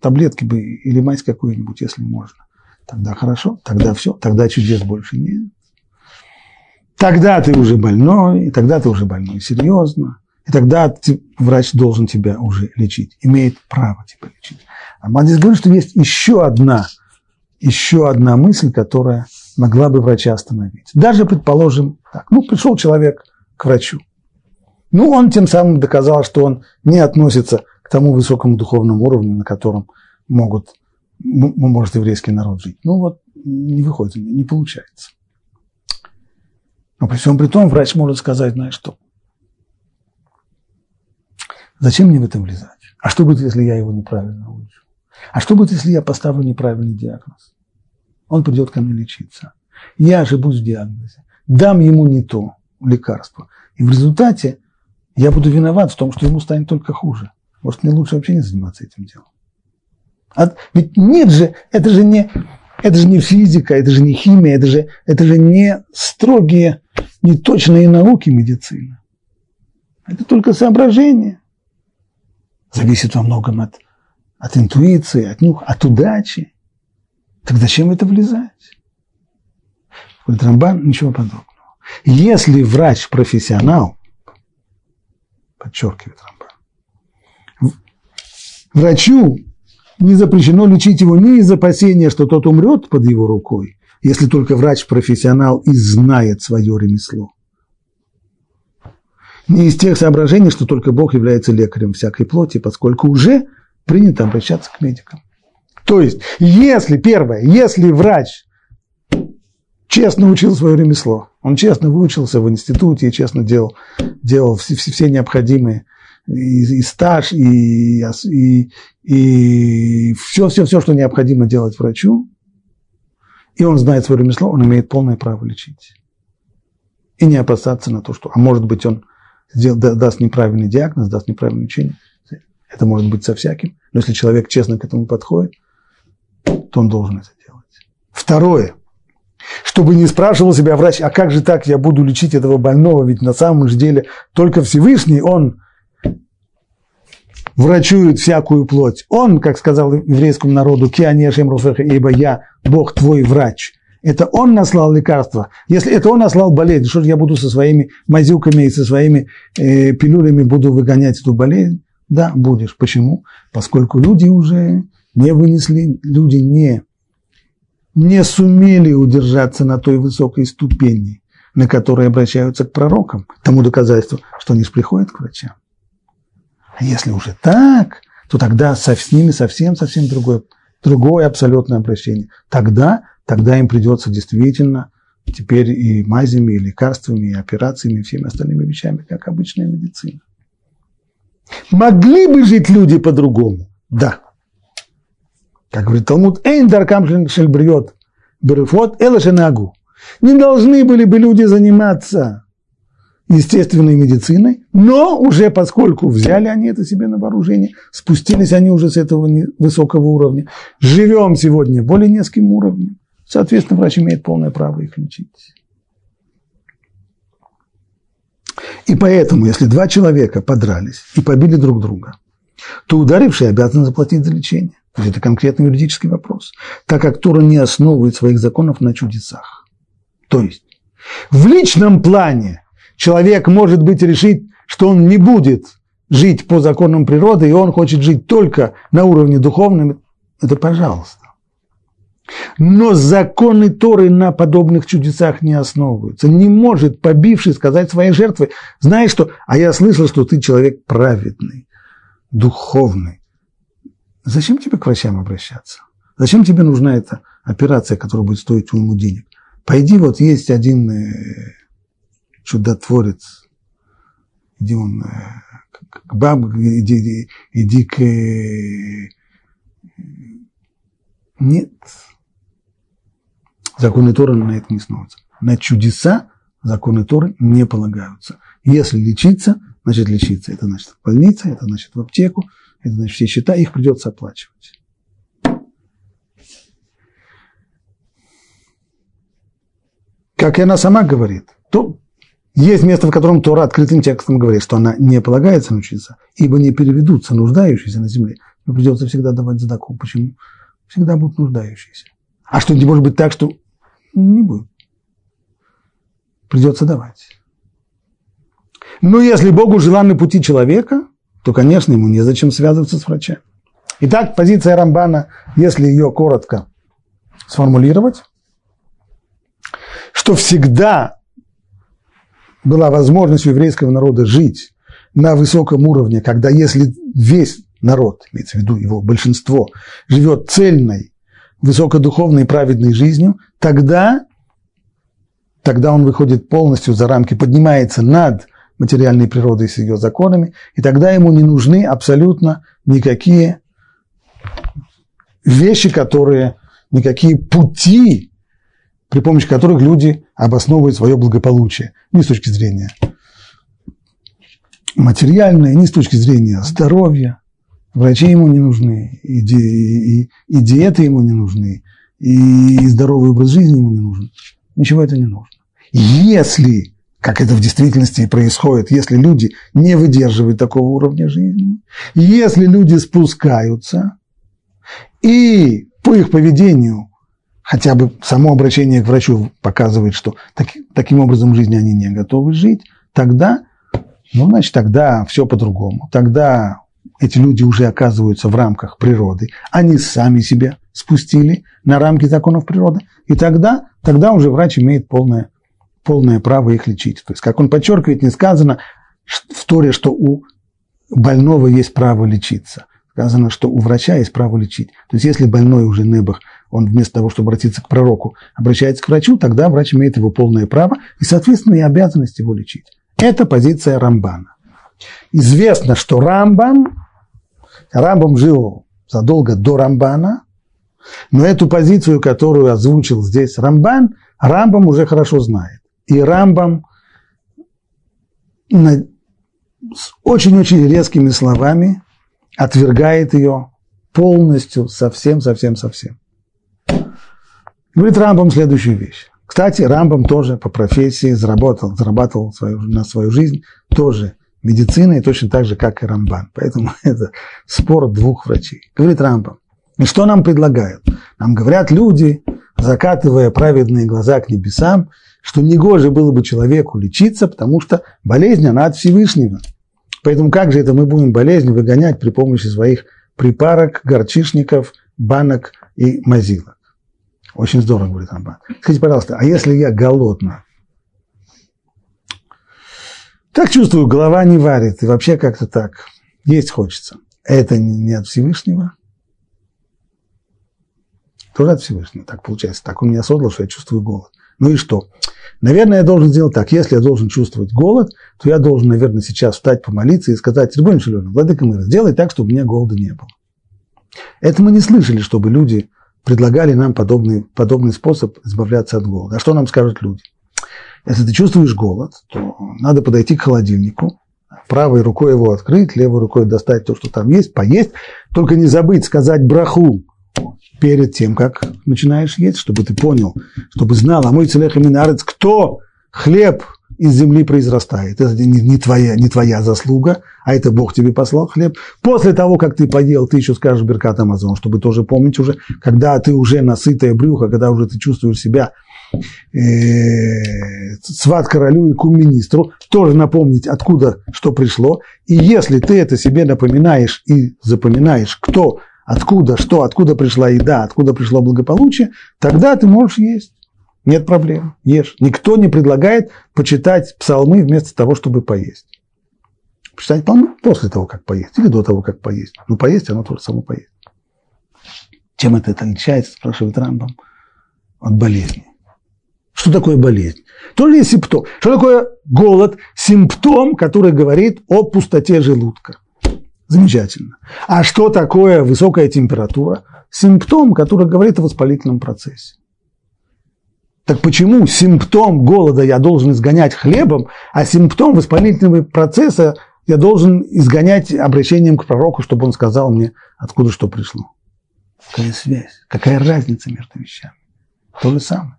таблетки бы или мазь какую-нибудь, если можно. Тогда хорошо, тогда все, тогда чудес больше нет. Тогда ты уже больной, тогда ты уже больной серьезно, и тогда ты, врач должен тебя уже лечить, имеет право тебя лечить. А здесь говорит, что есть еще одна, еще одна мысль, которая могла бы врача остановить. Даже, предположим, так, ну, пришел человек к врачу. Ну, он тем самым доказал, что он не относится к тому высокому духовному уровню, на котором могут, может еврейский народ жить. Ну, вот не выходит, не получается. Но при всем при том врач может сказать, знаешь что, зачем мне в этом влезать? А что будет, если я его неправильно улечу? А что будет, если я поставлю неправильный диагноз? Он придет ко мне лечиться. Я ошибусь в диагнозе. Дам ему не то лекарство. И в результате я буду виноват в том, что ему станет только хуже. Может, мне лучше вообще не заниматься этим делом. А, ведь нет же, это же не, это же не физика, это же не химия, это же, это же не строгие, не точные науки медицины. Это только соображение. Зависит во многом от от интуиции, от нюха, от удачи. Так зачем это влезать? Говорит Рамбан, ничего подобного. Если врач профессионал, подчеркивает Рамбан, врачу не запрещено лечить его не из опасения, что тот умрет под его рукой, если только врач профессионал и знает свое ремесло. Не из тех соображений, что только Бог является лекарем всякой плоти, поскольку уже принято обращаться к медикам. То есть, если, первое, если врач честно учил свое ремесло, он честно выучился в институте и честно делал, делал все, все, необходимые и, и стаж, и, и, и все, все, все, что необходимо делать врачу, и он знает свое ремесло, он имеет полное право лечить. И не опасаться на то, что, а может быть, он даст неправильный диагноз, даст неправильное лечение. Это может быть со всяким. Но если человек честно к этому подходит, то он должен это делать. Второе. Чтобы не спрашивал себя врач, а как же так я буду лечить этого больного, ведь на самом же деле только Всевышний, он врачует всякую плоть. Он, как сказал еврейскому народу, «Кианешем руфеха, ибо я, Бог твой врач». Это он наслал лекарства. Если это он наслал болезнь, что же я буду со своими мазюками и со своими э, пилюлями буду выгонять эту болезнь? Да, будешь. Почему? Поскольку люди уже не вынесли, люди не, не сумели удержаться на той высокой ступени, на которой обращаются к пророкам. Тому доказательство, что они же приходят к врачам. А если уже так, то тогда с ними совсем-совсем другое, другое абсолютное обращение. Тогда, тогда им придется действительно теперь и мазями, и лекарствами, и операциями, и всеми остальными вещами, как обычная медицина. Могли бы жить люди по-другому? Да. Как говорит Талмуд, «Эйн даркам шельбриот берефот элашенагу». Не должны были бы люди заниматься естественной медициной, но уже поскольку взяли они это себе на вооружение, спустились они уже с этого высокого уровня, живем сегодня более низким уровнем, соответственно, врач имеет полное право их лечить. И поэтому, если два человека подрались и побили друг друга, то ударивший обязан заплатить за лечение. То есть это конкретный юридический вопрос, так как Тора не основывает своих законов на чудесах. То есть в личном плане человек, может быть, решить, что он не будет жить по законам природы, и он хочет жить только на уровне духовном, это пожалуйста. Но законы Торы на подобных чудесах не основываются. Не может побивший сказать своей жертве, знаешь что, а я слышал, что ты человек праведный, духовный. Зачем тебе к врачам обращаться? Зачем тебе нужна эта операция, которая будет стоить ему денег? Пойди, вот есть один э, чудотворец. Иди он э, к бабе, иди, иди, иди к... Э, нет. Законы Торы на это не снуются. На чудеса законы Торы не полагаются. Если лечиться, значит лечиться. Это значит в больнице, это значит в аптеку, это значит все счета, их придется оплачивать. Как и она сама говорит, то есть место, в котором Тора открытым текстом говорит, что она не полагается научиться, ибо не переведутся нуждающиеся на земле. Но придется всегда давать задаку. Почему? Всегда будут нуждающиеся. А что, не может быть так, что не будет. Придется давать. Но если Богу желанны пути человека, то, конечно, ему незачем связываться с врачами. Итак, позиция Рамбана, если ее коротко сформулировать, что всегда была возможность у еврейского народа жить на высоком уровне, когда если весь народ, имеется в виду его большинство, живет цельной, высокодуховной, праведной жизнью, тогда, тогда он выходит полностью за рамки, поднимается над материальной природой с ее законами, и тогда ему не нужны абсолютно никакие вещи, которые, никакие пути, при помощи которых люди обосновывают свое благополучие. Ни с точки зрения материальной, ни с точки зрения здоровья. Врачи ему не нужны, и, ди, и, и диеты ему не нужны, и здоровый образ жизни ему не нужен. Ничего это не нужно. Если, как это в действительности происходит, если люди не выдерживают такого уровня жизни, если люди спускаются, и по их поведению хотя бы само обращение к врачу показывает, что так, таким образом жизни они не готовы жить, тогда, ну, значит, тогда все по-другому. Тогда эти люди уже оказываются в рамках природы, они сами себя спустили на рамки законов природы, и тогда, тогда уже врач имеет полное, полное право их лечить. То есть, как он подчеркивает, не сказано в Торе, что у больного есть право лечиться. Сказано, что у врача есть право лечить. То есть, если больной уже небах он вместо того, чтобы обратиться к пророку, обращается к врачу, тогда врач имеет его полное право и, соответственно, и обязанность его лечить. Это позиция Рамбана. Известно, что Рамбан, Рамбам жил задолго до Рамбана, Но эту позицию, которую озвучил здесь Рамбан, Рамбам уже хорошо знает. И Рамбам с очень-очень резкими словами отвергает ее полностью, совсем, совсем, совсем. Говорит Рамбам следующую вещь. Кстати, Рамбам тоже по профессии заработал, зарабатывал свою, на свою жизнь тоже медициной, точно так же, как и Рамбан. Поэтому <laughs> это спор двух врачей. Говорит Рамбам. И что нам предлагают? Нам говорят люди, закатывая праведные глаза к небесам, что негоже было бы человеку лечиться, потому что болезнь, она от Всевышнего. Поэтому как же это мы будем болезнь выгонять при помощи своих припарок, горчишников, банок и мазилок? Очень здорово, говорит Рамбан. Скажите, пожалуйста, а если я голодна? Так чувствую, голова не варит, и вообще как-то так. Есть хочется. Это не от Всевышнего? Тоже от Всевышнего, так получается. Так он меня создал, что я чувствую голод. Ну и что? Наверное, я должен сделать так. Если я должен чувствовать голод, то я должен, наверное, сейчас встать, помолиться и сказать, Рибон Шалёна, Владыка Мира, сделай так, чтобы у меня голода не было. Это мы не слышали, чтобы люди предлагали нам подобный, подобный способ избавляться от голода. А что нам скажут люди? Если ты чувствуешь голод, то надо подойти к холодильнику, правой рукой его открыть, левой рукой достать то, что там есть, поесть. Только не забыть сказать браху перед тем, как начинаешь есть, чтобы ты понял, чтобы знал, а мой целех именно кто хлеб из земли произрастает. Это не, не, твоя, не твоя заслуга, а это Бог тебе послал хлеб. После того, как ты поел, ты еще скажешь Беркат Амазон, чтобы тоже помнить уже, когда ты уже насытое брюхо, когда уже ты чувствуешь себя э, сват королю и кум министру, тоже напомнить, откуда что пришло. И если ты это себе напоминаешь и запоминаешь, кто, откуда, что, откуда пришла еда, откуда пришло благополучие, тогда ты можешь есть. Нет проблем, ешь. Никто не предлагает почитать псалмы вместо того, чтобы поесть. Почитать псалмы после того, как поесть, или до того, как поесть. Ну, поесть, оно тоже само поесть. Чем это отличается, спрашивает Рамбам, от болезни. Что такое болезнь? Тоже есть симптом. Что такое голод? Симптом, который говорит о пустоте желудка. Замечательно. А что такое высокая температура? Симптом, который говорит о воспалительном процессе. Так почему симптом голода я должен изгонять хлебом, а симптом воспалительного процесса я должен изгонять обращением к пророку, чтобы он сказал мне, откуда что пришло? Какая связь? Какая разница между вещами? То же самое.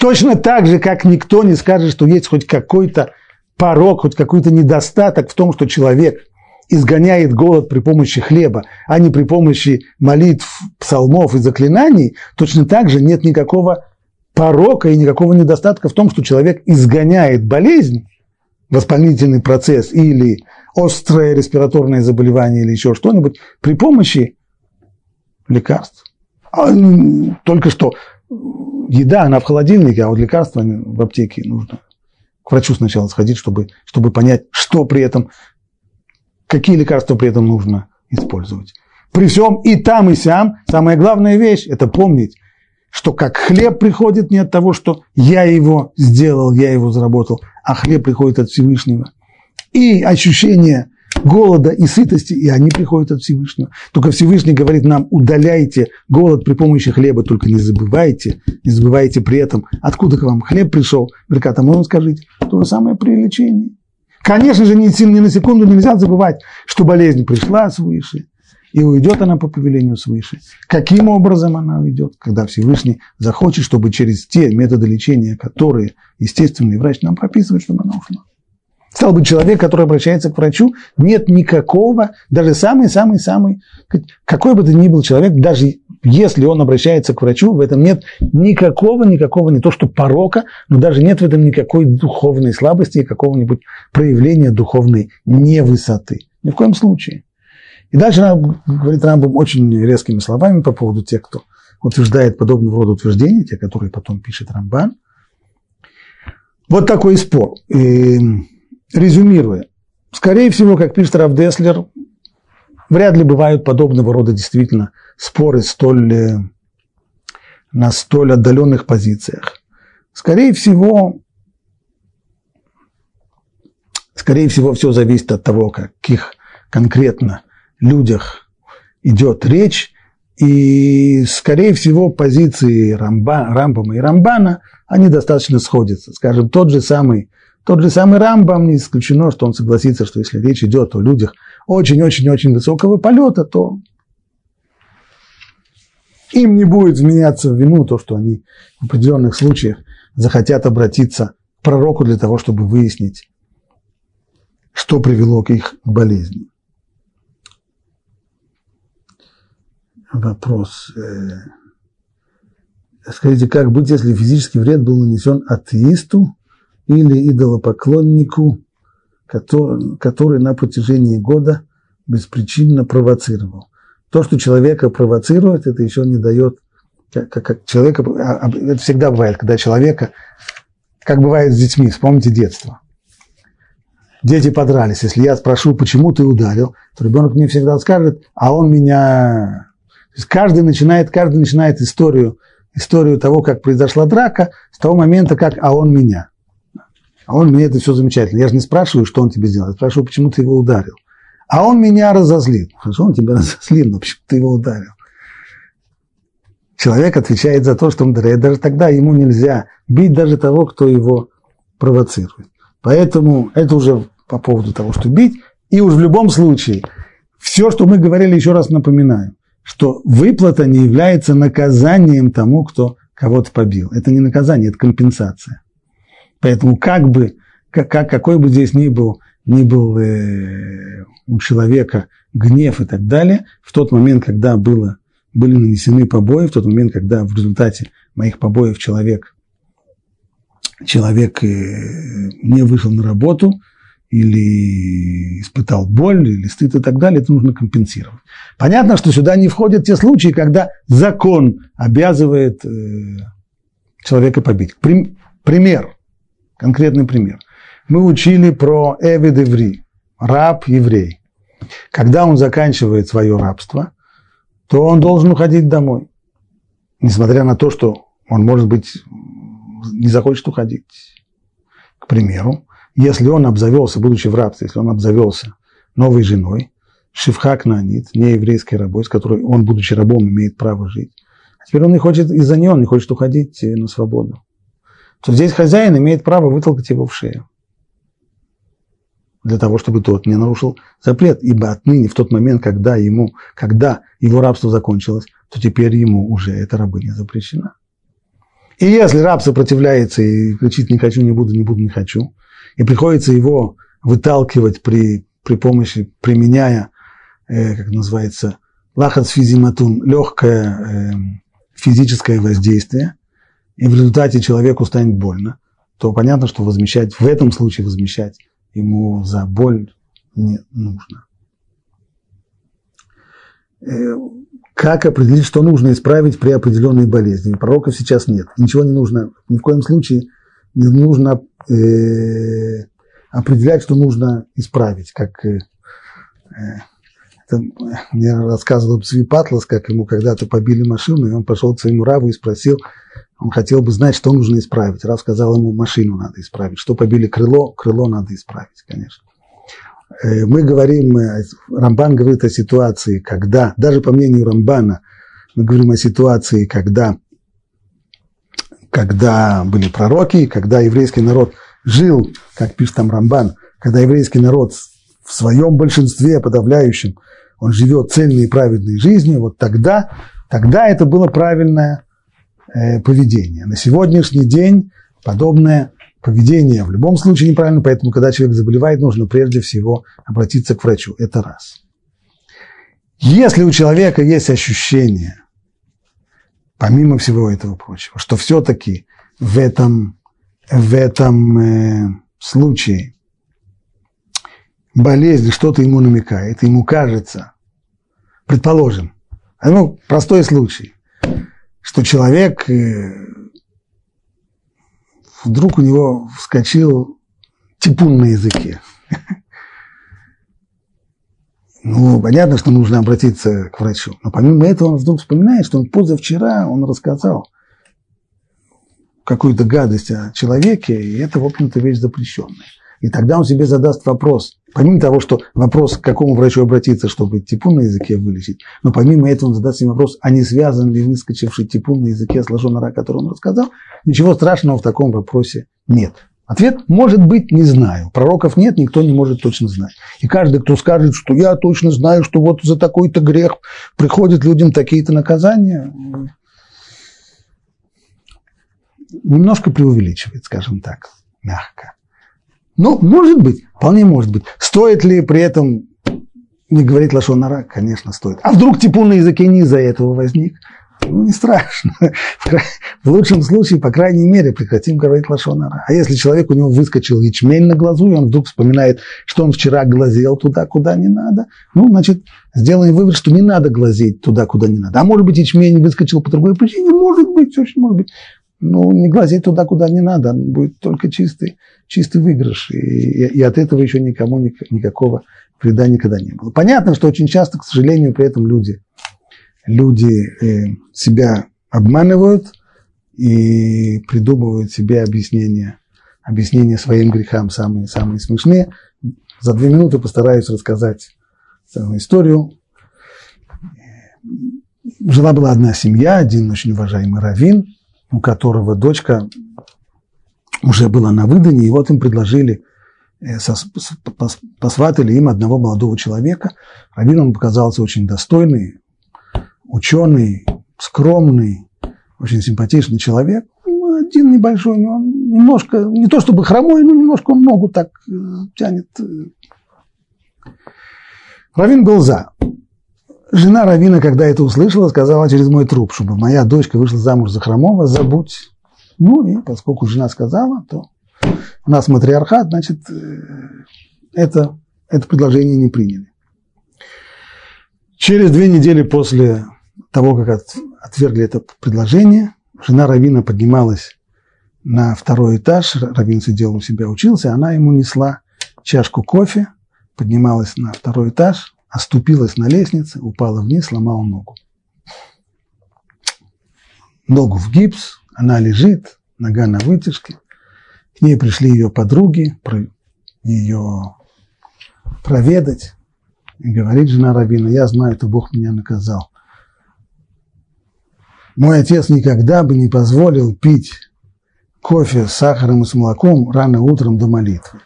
Точно так же, как никто не скажет, что есть хоть какой-то порог, хоть какой-то недостаток в том, что человек изгоняет голод при помощи хлеба, а не при помощи молитв, псалмов и заклинаний, точно так же нет никакого порока и никакого недостатка в том, что человек изгоняет болезнь, воспалительный процесс или острое респираторное заболевание или еще что-нибудь при помощи лекарств. А, только что еда, она в холодильнике, а вот лекарства в аптеке нужно к врачу сначала сходить, чтобы, чтобы понять, что при этом, какие лекарства при этом нужно использовать. При всем и там, и сям, самая главная вещь – это помнить, что как хлеб приходит не от того, что я его сделал, я его заработал, а хлеб приходит от Всевышнего. И ощущение голода и сытости, и они приходят от Всевышнего. Только Всевышний говорит нам, удаляйте голод при помощи хлеба, только не забывайте, не забывайте при этом, откуда к вам хлеб пришел. Беркат Амон скажите, то же самое при лечении. Конечно же, ни, ни на секунду нельзя забывать, что болезнь пришла свыше, и уйдет она по повелению свыше. Каким образом она уйдет? Когда Всевышний захочет, чтобы через те методы лечения, которые естественный врач нам прописывает, чтобы она ушла. Стал быть, человек, который обращается к врачу, нет никакого, даже самый-самый-самый, какой бы то ни был человек, даже если он обращается к врачу, в этом нет никакого, никакого, не то что порока, но даже нет в этом никакой духовной слабости и какого-нибудь проявления духовной невысоты. Ни в коем случае. И дальше говорит Рамбам очень резкими словами по поводу тех, кто утверждает подобного рода утверждения, те, которые потом пишет Рамбан. Вот такой спор. И, резюмируя, скорее всего, как пишет Рав Деслер, вряд ли бывают подобного рода действительно споры столь, э, на столь отдаленных позициях. Скорее всего, скорее всего, все зависит от того, каких конкретно людях идет речь И, скорее всего, позиции Рамба, Рамбама и Рамбана, они достаточно сходятся. Скажем, тот же самый, тот же самый Рамбам, не исключено, что он согласится, что если речь идет о людях очень-очень-очень высокого полета, то им не будет вменяться в вину то, что они в определенных случаях захотят обратиться к пророку для того, чтобы выяснить, что привело к их болезни. Вопрос. Э, скажите, как быть, если физический вред был нанесен атеисту или идолопоклоннику, который, который на протяжении года беспричинно провоцировал? То, что человека провоцирует, это еще не дает, как, как человека, а, а, это всегда бывает, когда человека, как бывает с детьми, вспомните детство. Дети подрались. Если я спрошу, почему ты ударил, то ребенок мне всегда скажет, а он меня... То есть каждый начинает, каждый начинает историю, историю того, как произошла драка, с того момента, как «а он меня». А он меня, это все замечательно. Я же не спрашиваю, что он тебе сделал, я спрашиваю, почему ты его ударил. А он меня разозлил. Хорошо, он тебя <laughs> разозлил, но почему ты его ударил? Человек отвечает за то, что он ударяет. Даже тогда ему нельзя бить даже того, кто его провоцирует. Поэтому это уже по поводу того, что бить. И уж в любом случае, все, что мы говорили, еще раз напоминаю, что выплата не является наказанием тому, кто кого-то побил. Это не наказание, это компенсация. Поэтому как бы, как, какой бы здесь ни был, ни был э, у человека гнев и так далее, в тот момент, когда было, были нанесены побои, в тот момент, когда в результате моих побоев человек, человек э, не вышел на работу или испытал боль, или стыд и так далее, это нужно компенсировать. Понятно, что сюда не входят те случаи, когда закон обязывает э, человека побить. Пример, конкретный пример. Мы учили про Эвид Иври, раб-еврей. Когда он заканчивает свое рабство, то он должен уходить домой. Несмотря на то, что он, может быть, не захочет уходить. К примеру, если он обзавелся, будучи в рабстве, если он обзавелся новой женой, Шифхак Нанит, не еврейской рабой, с которой он, будучи рабом, имеет право жить. А теперь он не хочет, из-за нее он не хочет уходить на свободу. То здесь хозяин имеет право вытолкать его в шею для того, чтобы тот не нарушил запрет, ибо отныне, в тот момент, когда, ему, когда его рабство закончилось, то теперь ему уже эта рабыня запрещена. И если раб сопротивляется и кричит «не хочу, не буду, не буду, не хочу», и приходится его выталкивать при, при помощи, применяя, э, как называется, лахат физиматун, легкое э, физическое воздействие, и в результате человеку станет больно, то понятно, что возмещать, в этом случае возмещать ему за боль не нужно. Э, как определить, что нужно исправить при определенной болезни? Пророков сейчас нет. Ничего не нужно, ни в коем случае не нужно э, определять, что нужно исправить. Как э, э это, мне рассказывал Патлас, как ему когда-то побили машину, и он пошел к своему раву и спросил, он хотел бы знать, что нужно исправить. Рав сказал ему, машину надо исправить. Что побили крыло, крыло надо исправить, конечно. Э, мы говорим, э, Рамбан говорит о ситуации, когда, даже по мнению Рамбана, мы говорим о ситуации, когда, когда были пророки, когда еврейский народ жил, как пишет там Рамбан, когда еврейский народ в своем большинстве подавляющем, он живет цельной и праведной жизнью, вот тогда, тогда это было правильное поведение. На сегодняшний день подобное поведение в любом случае неправильно, поэтому, когда человек заболевает, нужно прежде всего обратиться к врачу. Это раз. Если у человека есть ощущение, помимо всего этого прочего, что все-таки в этом, в этом э, случае болезнь что-то ему намекает, ему кажется, предположим, ну, простой случай, что человек э, вдруг у него вскочил типун на языке. <laughs> Ну, понятно, что нужно обратиться к врачу. Но помимо этого он вдруг вспоминает, что он позавчера он рассказал какую-то гадость о человеке, и это, в общем-то, вещь запрещенная. И тогда он себе задаст вопрос. Помимо того, что вопрос, к какому врачу обратиться, чтобы типун на языке вылечить, но помимо этого он задаст себе вопрос, а не связан ли выскочивший типун на языке с ложонара, который он рассказал. Ничего страшного в таком вопросе нет. Ответ может быть не знаю. Пророков нет, никто не может точно знать. И каждый, кто скажет, что я точно знаю, что вот за такой-то грех приходят людям такие-то наказания, немножко преувеличивает, скажем так, мягко. Ну, может быть, вполне может быть. Стоит ли при этом не говорить лошонара? Конечно, стоит. А вдруг типун на языке не из-за этого возник? Ну, не страшно. <laughs> В лучшем случае, по крайней мере, прекратим говорить лошонара. А если человек, у него выскочил ячмень на глазу, и он вдруг вспоминает, что он вчера глазел туда, куда не надо, ну, значит, сделаем вывод, что не надо глазеть туда, куда не надо. А может быть, ячмень выскочил по другой причине? Может быть, очень может быть. Ну, не глазеть туда, куда не надо, будет только чистый, чистый выигрыш. И, и, от этого еще никому никакого вреда никогда не было. Понятно, что очень часто, к сожалению, при этом люди – люди э, себя обманывают и придумывают себе объяснения, объяснения своим грехам самые, самые смешные. За две минуты постараюсь рассказать целую историю. Жила была одна семья, один очень уважаемый раввин, у которого дочка уже была на выдане, и вот им предложили, э, посватали им одного молодого человека. Раввин он показался очень достойный, ученый, скромный, очень симпатичный человек, ну, один небольшой, он немножко, не то чтобы хромой, но немножко он ногу так э, тянет. Равин был за. Жена Равина, когда это услышала, сказала через мой труп, чтобы моя дочка вышла замуж за хромого, забудь. Ну и поскольку жена сказала, то у нас матриархат, значит, э, это, это предложение не приняли. Через две недели после того, как отвергли это предложение, жена Равина поднималась на второй этаж, Равин сидел у себя, учился, она ему несла чашку кофе, поднималась на второй этаж, оступилась на лестнице, упала вниз, сломала ногу. Ногу в гипс, она лежит, нога на вытяжке. К ней пришли ее подруги, ее проведать. И говорит жена Равина, я знаю, это Бог меня наказал. Мой отец никогда бы не позволил пить кофе с сахаром и с молоком рано утром до молитвы.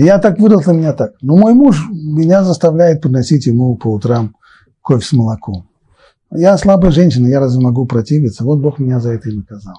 И я так выросла, меня так. Но мой муж меня заставляет приносить ему по утрам кофе с молоком. Я слабая женщина, я разве могу противиться? Вот Бог меня за это и наказал.